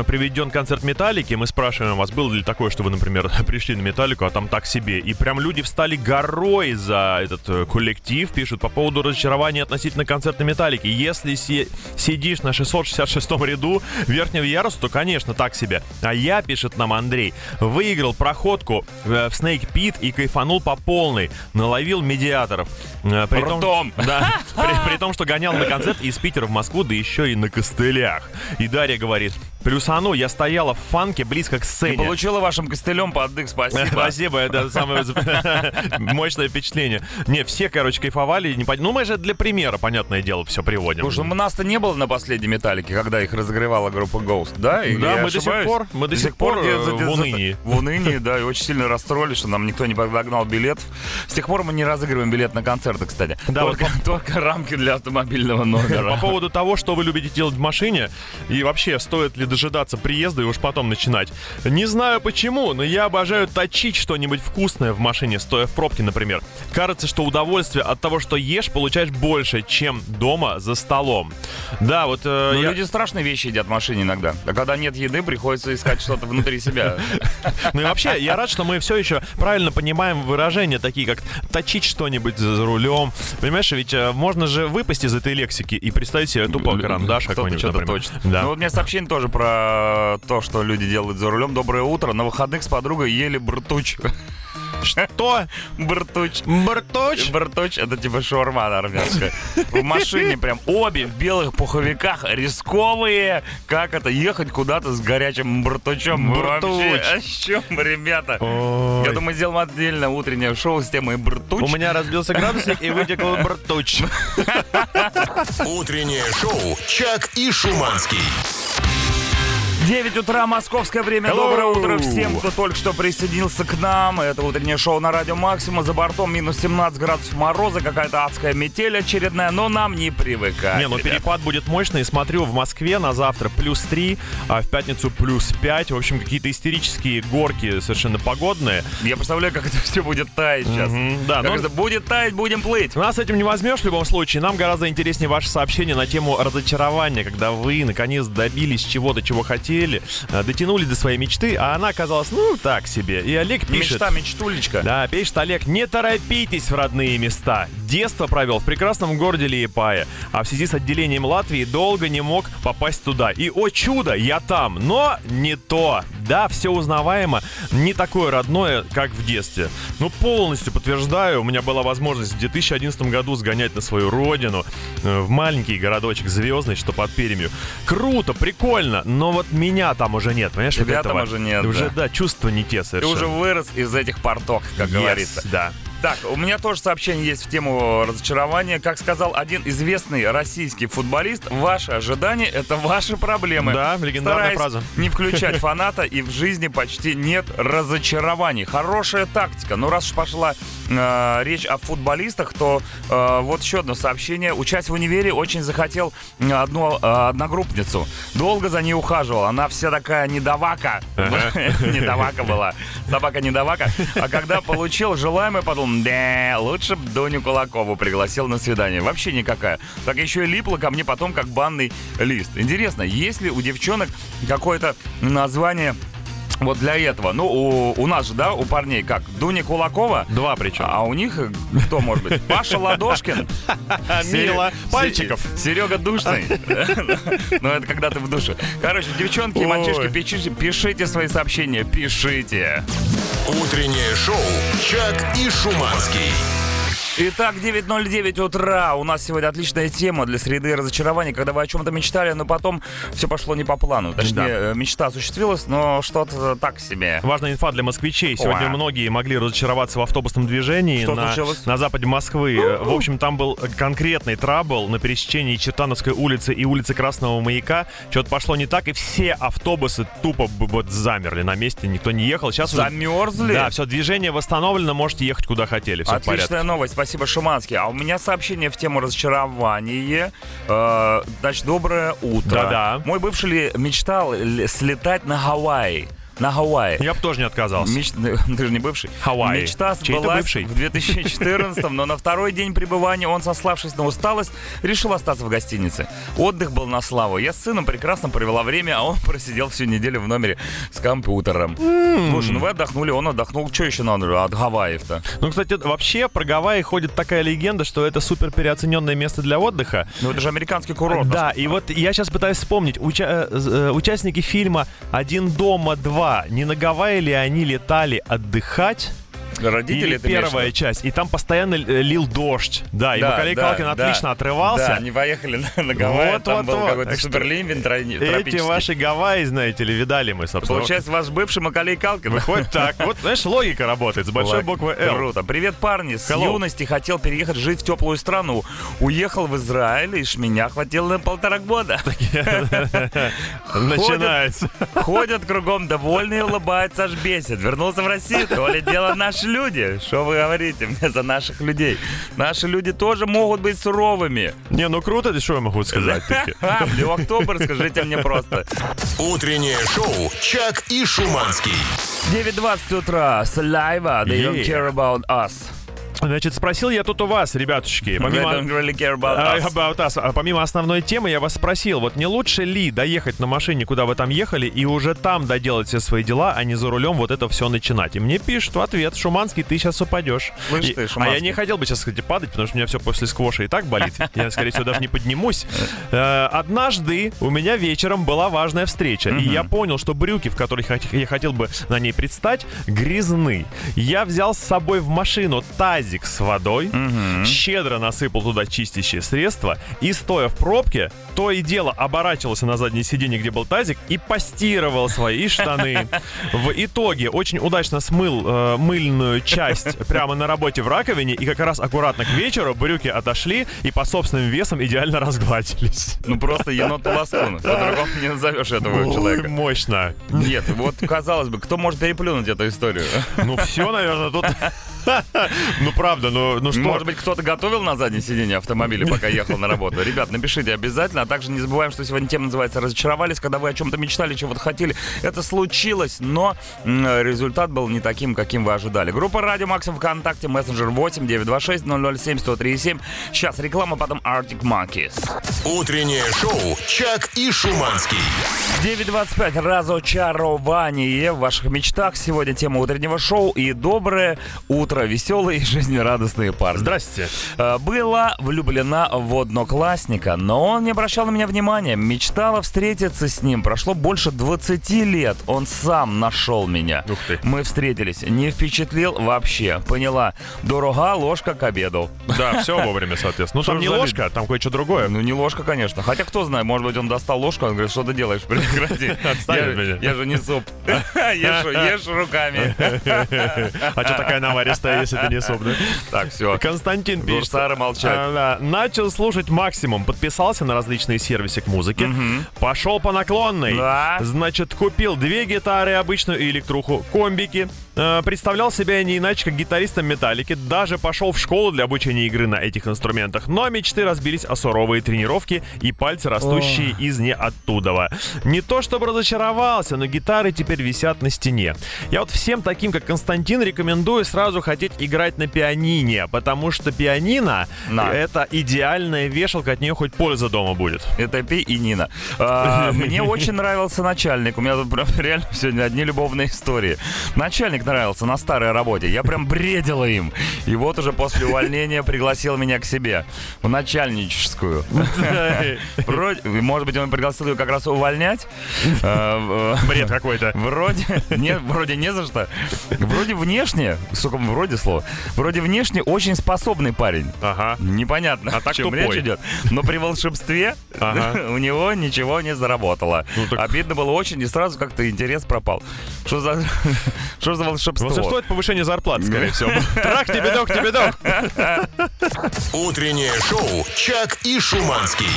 приведен концерт Металлики. Мы спрашиваем вас, было ли такое, что вы, например, пришли на Металлику, а там так себе. И прям люди встали горой за этот э, коллектив, пишут по поводу разочарования относительно концерта Металлики. Если си- сидишь на 666 ряду верхнего яруса, то, конечно, так себе. А я, пишет нам Андрей, выиграл проходку э, в Snake Pit и кайфанул по полной. Наловил медиаторов. Э, при том-
Ртом.
да, при, при том, что гонял на концерт из Питера в Москву, да еще и на костылях. И Дарья говорит, плюсану, я стояла в фанке близко к
И
сцене.
получила вашим костылем под дых, спасибо.
Спасибо, это самое мощное впечатление. Не, все, короче, кайфовали. Ну, мы же для примера, понятное дело, все приводим.
Слушай, ну, нас-то не было на последней металлике, когда их разогревала группа Ghost, да? Или
Да, мы до сих пор- мы до сих пор,
где-
э, в унынии.
В унынии, да, и очень сильно расстроились, что нам никто не подогнал билет. С тех пор мы не разыгрываем билет на концерты, кстати.
Да, вот
только, только рамки для автомобильного номера.
По поводу того, что вы любите делать в машине, и вообще, стоит ли дожидаться приезда и уж потом начинать. Не знаю почему, но я обожаю точить что-нибудь вкусное в машине, стоя в пробке, например. Кажется, что удовольствие от того, что ешь, получаешь больше, чем дома за столом. Да, вот... э,
Ну,
я-
люди страшные вещи едят в машине иногда. А когда нет еды, приходится искать что-то внутри себя.
Ну и вообще, я рад, что мы все еще правильно понимаем выражения, такие как точить что-нибудь за рулем. Понимаешь, ведь э, можно же выпасть из этой лексики и представить себе тупо карандаш какой-нибудь, например.
точно.
Да.
Ну вот у меня сообщение тоже про то, что люди делают за рулем. Доброе утро. На выходных с подругой ели бртуч.
Что?
Бртуч.
Барточ?
Бартуч это типа шаурма армянская. В машине прям обе в белых пуховиках рисковые. Как это ехать куда-то с горячим бартучом? Вы
Бартуч.
Вообще, о чем, ребята?
Ой.
Я думаю, сделаем отдельно утреннее шоу с темой бартуч.
У меня разбился градусник и вытекл бартуч.
Утреннее шоу «Чак и Шуманский».
9 утра, московское время.
Hello.
Доброе утро всем, кто только что присоединился к нам. Это утреннее шоу на радио Максима. За бортом минус 17 градусов мороза, какая-то адская метель очередная, но нам не привыкать.
Не, ну
ребят.
перепад будет мощный. Смотрю, в Москве на завтра плюс 3, а в пятницу плюс 5. В общем, какие-то истерические горки совершенно погодные.
Я представляю, как это все будет таять сейчас.
Мгм, да,
Как
ну-
это будет таять, будем плыть.
Нас с этим не возьмешь в любом случае. Нам гораздо интереснее ваше сообщение на тему разочарования, когда вы наконец добились чего-то, чего хотели, э, дотянулись до своей мечты, а она оказалась, ну, так себе. И Олег пишет...
Мечта, мечтулечка.
Да, пишет Олег, не торопитесь в родные места. Детство провел в прекрасном городе Лиепае, а в связи с отделением Латвии долго не мог попасть туда. И, о чудо, я там, но не то. Да, все узнаваемо, не такое родное, как в детстве. Ну, полностью подтверждаю, у меня была возможность в 2011 году сгонять на свою родину, э, в маленький городочек Звездный, что под Перемью. Круто, прикольно, но вот меня там уже нет, понимаешь? вот
Тебя там
этого.
уже нет,
Уже,
да.
да, чувства не те
Ты
совершенно.
уже вырос из этих порток, как
Yes,
говорится.
да.
Так, у меня тоже сообщение есть в тему разочарования. Как сказал один известный российский футболист, ваши ожидания — это ваши проблемы.
Да, легендарная
Стараясь
фраза.
не включать фаната, и в жизни почти нет разочарований. Хорошая тактика. Но раз уж пошла э, речь о футболистах, то э, вот еще одно сообщение. Учась в универе, очень захотел э, одну э, одногруппницу. Долго за ней ухаживал. Она вся такая недовака. Недовака была. Собака недовака. А когда получил желаемое, подумал, да, лучше бы Доню Кулакову пригласил на свидание. Вообще никакая. Так еще и липла ко мне потом как банный лист. Интересно, есть ли у девчонок какое-то название вот для этого? Ну, у, у нас же, да, у парней как? Дуня Кулакова?
Два причем.
А у них э, кто может быть? Паша Ладошкин?
Мило.
Се-
Пальчиков.
Серега Душный. Ну, это когда ты в душе. Короче, девчонки и мальчишки, пишите, пишите свои сообщения, пишите.
Утреннее шоу «Чак и Шуманский».
Итак, 9.09 утра. У нас сегодня отличная тема для среды разочарования, когда вы о чем-то мечтали, но потом все пошло не по плану. Точнее,
Да.
э, мечта осуществилась, но что-то так себе.
Важная инфа для москвичей. Сегодня
Уа.
многие могли разочароваться в автобусном движении
Что
на,
случилось?
на западе Москвы. В общем, там был конкретный трабл на пересечении Чертановской улицы и улицы Красного Маяка. Что-то пошло не так, и все автобусы тупо вот замерли на месте, никто не ехал. Сейчас уже...
Замерзли?
Да, все, движение восстановлено, можете ехать куда хотели, все в
Отличная
порядке.
новость, спасибо, Шуманский. А у меня сообщение в тему разочарования. Э, значит, доброе утро.
Да-да.
Мой бывший мечтал слетать на Гавайи. На Гавайи.
Я бы тоже не отказался.
Меч- Ты же не бывший.
Хавайи.
Мечта сбылась
бывший?
в 2014 но на второй день пребывания он, сославшись на усталость, решил остаться в гостинице. Отдых был на славу. Я с сыном прекрасно провела время, а он просидел всю неделю в номере с компьютером. Слушай, ну вы отдохнули, он отдохнул. Что еще надо от Гавайев-то?
Ну, кстати, вообще про Гавайи ходит такая легенда, что это супер переоцененное место для отдыха.
Ну это же американский курорт.
Да, и вот я сейчас пытаюсь вспомнить, уча- э, э, участники фильма «Один дома, два», не на Гавайи ли они летали отдыхать?
Родители
Или первая
виду?
часть, и там постоянно э, лил дождь. Да, и
Да,
Макалей
да,
Калкин
да.
отлично отрывался.
Да, они поехали на, на Гавайи,
Вот,
там
вот,
был
вот.
какой-то суперлимвин трони-
Эти ваши Гавайи, знаете ли, видали мы, собственно.
Получается, ваш бывший Макалей Калкин.
Выходит так. Вот, знаешь, логика работает с большой буквы «Л».
Круто. Привет, парни. С юности хотел переехать жить в теплую страну. Уехал в Израиль, и меня хватило на полтора года.
Начинается.
Ходят кругом довольные, улыбаются, аж бесит. Вернулся в Россию, то ли дело наши люди. Что вы говорите мне за наших людей? Наши люди тоже могут быть суровыми.
Не, ну круто, что я могу сказать? таки?
А, Блю Октобер, скажите мне просто.
Утреннее шоу «Чак и Шуманский».
9.20 утра. Слайва. They don't care about us.
Значит, спросил я тут у вас, ребятушки, помимо...
really care about
А,
us.
about us. А помимо основной темы, я вас спросил, вот не лучше ли доехать на машине, куда вы там ехали, и уже там доделать все свои дела, а не за рулем вот это все начинать? И мне пишут в ответ, Шуманский, ты сейчас упадешь.
Слышь
И-
ты,
а я
Шуманский.
не хотел бы сейчас, кстати, падать, потому что у меня все после сквоша и так болит. Я, скорее всего, даже не поднимусь. Э, Однажды у меня вечером была важная встреча, и я понял, что брюки, в которых я хотел бы на ней предстать, грязны. Я взял с собой в машину тазик с водой, щедро насыпал туда чистящее средство и, стоя в пробке, то и дело оборачивался на заднее сиденье, где был тазик, и постировал свои штаны. В итоге очень удачно смыл э, мыльную часть прямо на работе в раковине, и как раз аккуратно к вечеру брюки отошли и по собственным весам идеально разгладились.
Ну просто енот ласкун. По-другому не назовешь этого человека.
мощно.
Нет, вот казалось бы, кто может переплюнуть эту историю?
Ну все, наверное, тут... Ну правда, ну, ну что?
Может быть, кто-то готовил на заднем сиденье автомобиля, пока ехал на работу? Ребят, напишите обязательно. А также не забываем, что сегодня тема называется «Разочаровались», когда вы о чем-то мечтали, чего-то хотели. Это случилось, но результат был не таким, каким вы ожидали. Группа «Радио Максим ВКонтакте», мессенджер 8 926 007 137. Сейчас реклама, потом Arctic Monkeys.
Утреннее шоу «Чак и Шуманский».
9.25. Разочарование в ваших мечтах. Сегодня тема утреннего шоу. И доброе утро, веселые и жизнерадостные парни.
Здрасте.
Э, Была влюблена в одноклассника, но он не обращал на меня внимания. Мечтала встретиться с ним. Прошло больше 20 лет. Он сам нашел меня.
Ух ты.
Мы встретились. Не впечатлил вообще. Поняла. Дорога ложка к обеду.
Да, все вовремя, соответственно. Ну там не ложка, там кое-что другое.
Ну, не ложка, конечно. Хотя, кто знает, может быть, он достал ложку, он говорит, что ты делаешь, прекрати.
Отстань
Я-
от меня.
Я же не суп. Ешь руками.
А что такая наваристая если это не суп, да?
Так, все.
Константин пишет.
Молчать.
а. Начал слушать максимум, подписался на различные сервисы к музыке, пошел по наклонной. Значит, купил две гитары обычную и электруху, комбики. Э, Представлял себя не иначе, как гитаристом Металлики. Даже пошел в школу для обучения игры на этих инструментах. Но мечты разбились о суровые тренировки и пальцы, растущие из не оттуда. Не то чтобы разочаровался, но гитары теперь висят на стене. Я вот всем таким, как Константин, рекомендую сразу хотеть играть на пианине, потому что пианино это идеальная вешалка, от нее хоть польза дома будет.
Это Пи и Нина. А, Мне очень нравился начальник. У меня тут реально сегодня одни любовные истории. Начальник нравился на старой работе. Я прям бредила им. И вот уже после увольнения пригласил меня к себе в начальническую. Вроде, может быть, он пригласил ее как раз увольнять. В-
Бред какой-то.
Вроде, не, вроде не за что. Вроде внешне, сука, вроде слово, вроде внешне очень способный парень.
Ага.
Непонятно,
А так
чем
тупой.
речь идет. Но при волшебстве
Ага.
у него ничего не заработало.
Ну так-
Обидно было очень, и сразу как-то интерес пропал. Что за, что за волшебство?
Волшебство это повышение зарплаты, скорее всего. Трах тебе дох, тебе дох.
Утреннее шоу «Чак и Шуманский».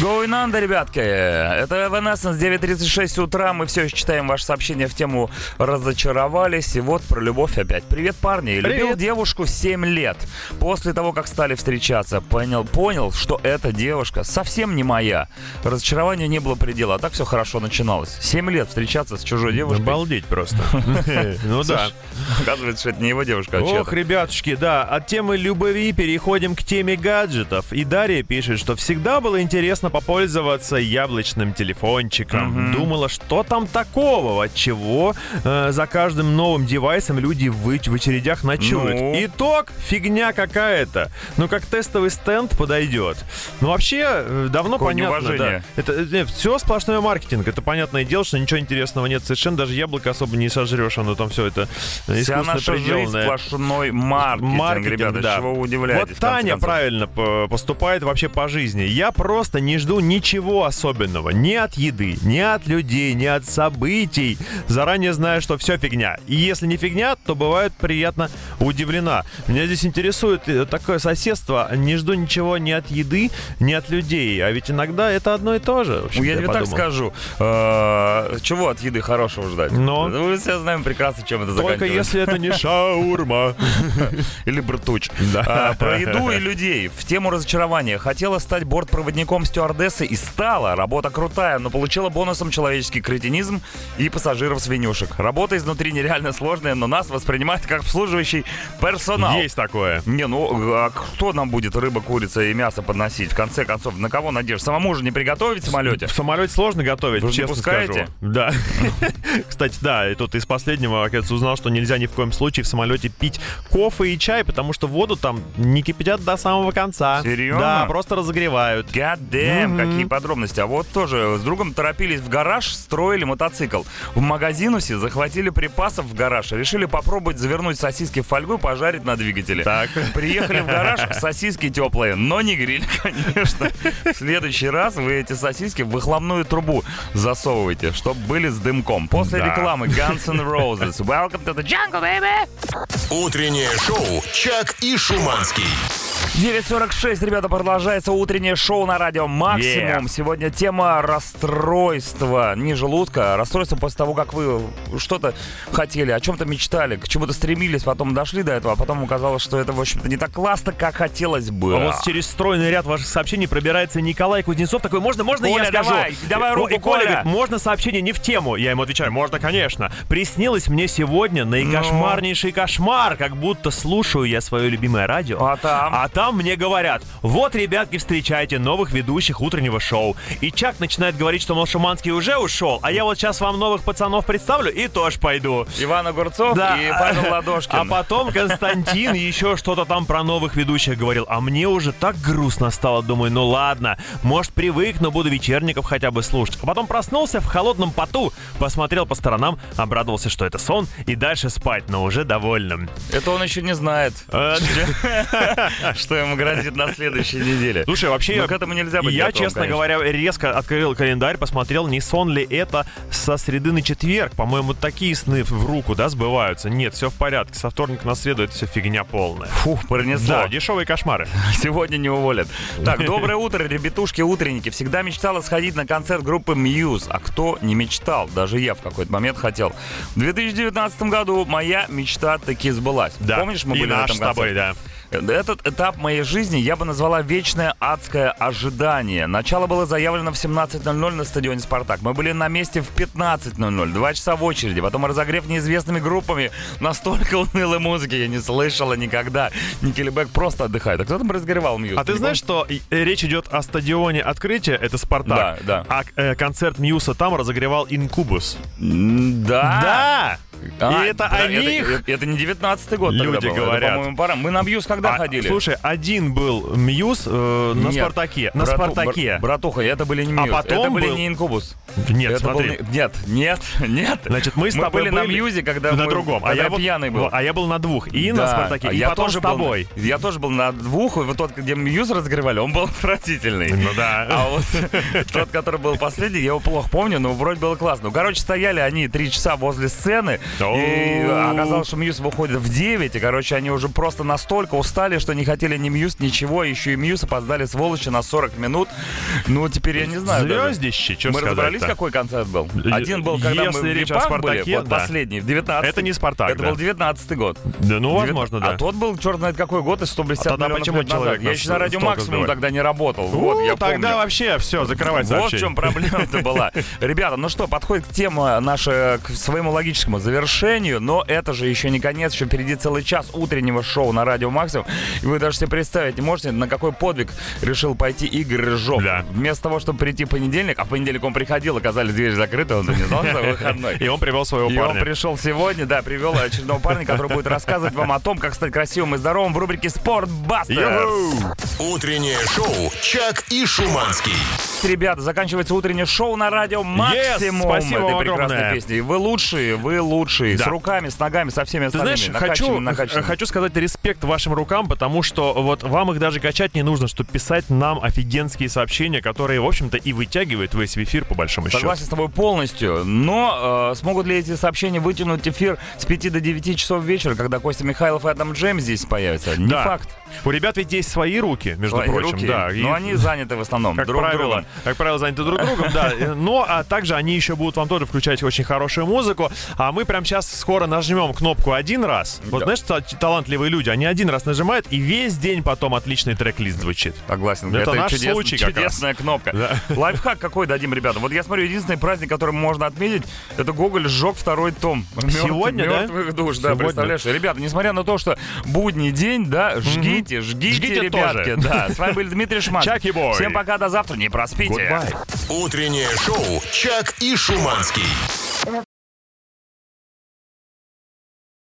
Going Under, ребятки. Это Evanescence, 9.36 утра. Мы все еще читаем ваши сообщения в тему «Разочаровались». И вот про любовь опять. Привет, парни. Любил
Привет.
девушку 7 лет. После того, как стали встречаться, понял, понял, что эта девушка совсем не моя. Разочарования не было предела, а так все хорошо начиналось. 7 лет встречаться с чужой девушкой.
Обалдеть просто. Ну да.
Оказывается, что это не его девушка, а
Ох, ребятушки, да, от темы любви переходим к теме гаджетов. И Дарья пишет, что всегда было интересно попользоваться яблочным телефончиком. Думала, что там такого, от чего э, за каждым новым девайсом люди в, в очередях ночуют.
Ну?
Итог фигня какая-то. Ну как тестовый стенд подойдет. Ну вообще э, давно
Какое
понятно,
неуважение.
да. Это все сплошной маркетинг. Это понятное дело, что ничего интересного нет совершенно. Даже яблоко особо не сожрешь, оно там все это э,
Вся наша жизнь сплошной маркетинг,
Маркетинг,
ребята.
да.
Чего вы удивляетесь?
Вот Таня правильно поступает вообще по жизни. Я просто не жду ничего особенного. Ни от еды, ни от людей, ни от событий. Заранее знаю, что все фигня. И если не фигня, то бывает приятно удивлена. Меня здесь интересует э, такое соседство. Не жду ничего ни от еды, ни от людей. А ведь иногда это одно и то же.
Ну, Я тебе так скажу. э, Чего от еды хорошего ждать?
Но?
Мы все знаем прекрасно, чем это
Только если это не шаурма.
Или бртуч.
Да.
А, Про еду и людей. В тему разочарования. Хотела стать бортпроводником стюардессы и стала. Работа крутая, но получила бонусом человеческий кретинизм и пассажиров-свинюшек. Работа изнутри нереально сложная, но нас воспринимают как обслуживающий персонал.
Есть такое.
Не, ну а кто нам будет рыба, курица и мясо подносить? В конце концов, на кого надежда? Самому же не приготовить в самолете?
В самолете сложно готовить,
Вы
честно
пускаете?
скажу. Да. Кстати, да, и тут из последнего, оказывается, узнал, что нельзя ни в коем случае в самолете пить кофе и чай, потому что воду там не кипятят до самого конца.
Серьезно?
Да, просто разогревают.
God damn, какие подробности. А вот тоже с другом торопились в гараж, строили мотоцикл. В магазинусе захватили припасов в гараж, решили попробовать завернуть сосиски в фольгу и пожарить на двигателе.
Так.
Приехали в гараж, сосиски теплые, но не гриль, конечно. В следующий раз вы эти сосиски в выхлопную трубу засовываете, чтобы были с дымком. После
Да.
рекламы Guns N' Roses. Welcome to the jungle, baby!
Утреннее шоу «Чак и Шуманский».
9.46, ребята, продолжается утреннее шоу на радио Максимум.
Yeah.
Сегодня тема расстройства, не желудка, а расстройство после того, как вы что-то хотели, о чем-то мечтали, к чему-то стремились, потом дошли до этого, а потом оказалось, что это, в общем-то, не так классно, как хотелось бы.
А вот через стройный ряд ваших сообщений пробирается Николай Кузнецов. Такой, можно, можно
Коля,
я скажу?
давай, давай руку,
и Коля
Коля.
говорит, можно сообщение не в тему? Я ему отвечаю, можно, конечно. Приснилось мне сегодня наикошмарнейший кошмар, как будто слушаю я свое любимое радио.
А там?
А там мне говорят, вот, ребятки, встречайте новых ведущих утреннего шоу. И Чак начинает говорить, что, мол, Шуманский уже ушел, а я вот сейчас вам новых пацанов представлю и тоже пойду.
Иван Огурцов
Да.
и Павел Ладошкин.
А потом Константин еще что-то там про новых ведущих говорил. А мне уже так грустно стало. Думаю, ну ладно, может привыкну, буду вечерников хотя бы слушать. А потом проснулся в холодном поту, посмотрел по сторонам, обрадовался, что это сон, и дальше спать, но уже довольным.
Это он еще не знает,
Э,
что что ему грозит на следующей неделе.
Слушай, вообще,
Но к этому нельзя быть
я,
готовым,
честно
конечно.
говоря, резко открыл календарь, посмотрел, не сон ли это со среды на четверг. По-моему, такие сны в руку, да, сбываются. Нет, все в порядке. Со вторника на среду это все фигня полная.
Фух, пронесло.
Да, дешевые кошмары.
Сегодня не уволят. Так, доброе утро, ребятушки-утренники. Всегда мечтала сходить на концерт группы Muse. А кто не мечтал? Даже я в какой-то момент хотел. В 2019 году моя мечта таки сбылась.
Да.
Помнишь, мы
И
были на
наш
этом
с тобой,
концерте?
да.
Этот этап моей жизни я бы назвала вечное адское ожидание. Начало было заявлено в 17.00 на стадионе «Спартак». Мы были на месте в 15.00, два часа в очереди. Потом разогрев неизвестными группами. Настолько унылой музыки я не слышала никогда. Nickelback просто отдыхает. А кто там разогревал Muse?
А ты знаешь, что речь идет о стадионе Открытие, это Спартак.
Да, да.
А э, концерт Muse а там разогревал Incubus.
Да.
Да!
А,
и это
да,
о них...
Это, это не 19 год тогда
Люди
был. Это,
говорят.
по-моему, пора. Мы на Muse когда
А,
ходили?
Слушай, один был Muse э, на
Нет.
Спартаке. На
Брату-
Спартаке.
бр- братуха, это были не
А
Muse.
потом
это были
был-
не Incubus.
Нет,
Это был
смотри.
не- Нет, нет, нет.
Значит, мы с тобой
были на Muse е, когда
на
мы-
другом.
когда
я был-
пьяный был.
А я был на двух. И на
Да,
Спартаке,
а
и
я
потом
тоже
с
был на-
тобой.
я тоже был на двух, и вот тот, где Muse разогревали, он был отвратительный.
Ну да.
А вот тот, который был последний, я его плохо помню, но вроде было классно. Ну, короче, стояли они три часа возле сцены, и оказалось, что Muse выходит в 9, и, короче, они уже просто настолько устали, что не хотели ни Muse, ничего, еще и Muse опоздали сволочи на 40 минут. Ну, теперь я не знаю.
Звездище, что
Мы разобрались, какой концерт был? Один был, когда
если
мы в были, вот
да.
последний, в 19
Это не «Спартак»,
Это
да.
был 19 год.
Да, ну, возможно,
А
да.
тот был, черт знает какой год, и 150
А тогда
миллионов
почему
лет назад.
человек
Я еще на радио Максимум тогда не работал. Вот, я
тогда вообще все, закрывать
Вот в чем проблема-то была. Ребята, ну что, подходит тема наша к своему логическому завершению, но это же еще не конец, еще впереди целый час утреннего шоу на Радио Максимум. И вы даже себе представить не можете, на какой подвиг решил пойти Игорь Рыжов.
Да.
Вместо того, чтобы прийти в понедельник, а в понедельник он приходил, оказались двери закрыты, он не знал, что выходной.
И он привел своего
И он
парня.
пришел сегодня, да, привел очередного парня, который будет рассказывать вам о том, как стать красивым и здоровым в рубрике «Спорт Бастер».
Утреннее шоу «Чак и Шуманский».
Ребята, заканчивается утреннее шоу на радио Максимум.
спасибо
этой прекрасной
огромное.
песни. Вы лучшие, вы лучшие.
Да.
С руками, с ногами, со всеми
Ты
остальными.
знаешь, хочу,
накачанными, накачанными.
хочу сказать респект вашим рукам, потому что вот вам их даже качать не нужно, чтобы писать нам офигенские сообщения, которые, в общем-то, и вытягивают весь эфир, по большому счету.
Согласен с тобой полностью. Но э, смогут ли эти сообщения вытянуть эфир с 5 до 9 часов вечера, когда Костя Михайлов и Адам Джейм здесь появятся? Не
Да.
факт.
У ребят ведь есть свои руки, между
Свои
прочим,
руки,
да. и-
Но они заняты в основном
как
друг
правило,
другом.
Как правило, заняты друг другом, да. Но а также они еще будут вам тоже включать очень хорошую музыку. А мы прямо сейчас скоро нажмем кнопку один раз. Вот
Да.
знаешь, та- талантливые люди, они один раз нажимают, и весь день потом отличный трек-лист звучит.
Согласен.
Это наш
чудес-
случай как раз.
чудесная кнопка.
Да.
Лайфхак какой дадим, ребята? Вот я смотрю, единственный праздник, который можно отметить, это Гоголь сжег второй том.
Сегодня, да?
Мертвых душ, да,
Сегодня.
представляешь? Ребята, несмотря на то, что будний день, да, жгите, жгите,
Жгите
ребятки.
тоже.
Да, с вами был Дмитрий Шман. Всем пока, до завтра, не
Goodbye.
Утреннее шоу «Чак и Шуманский».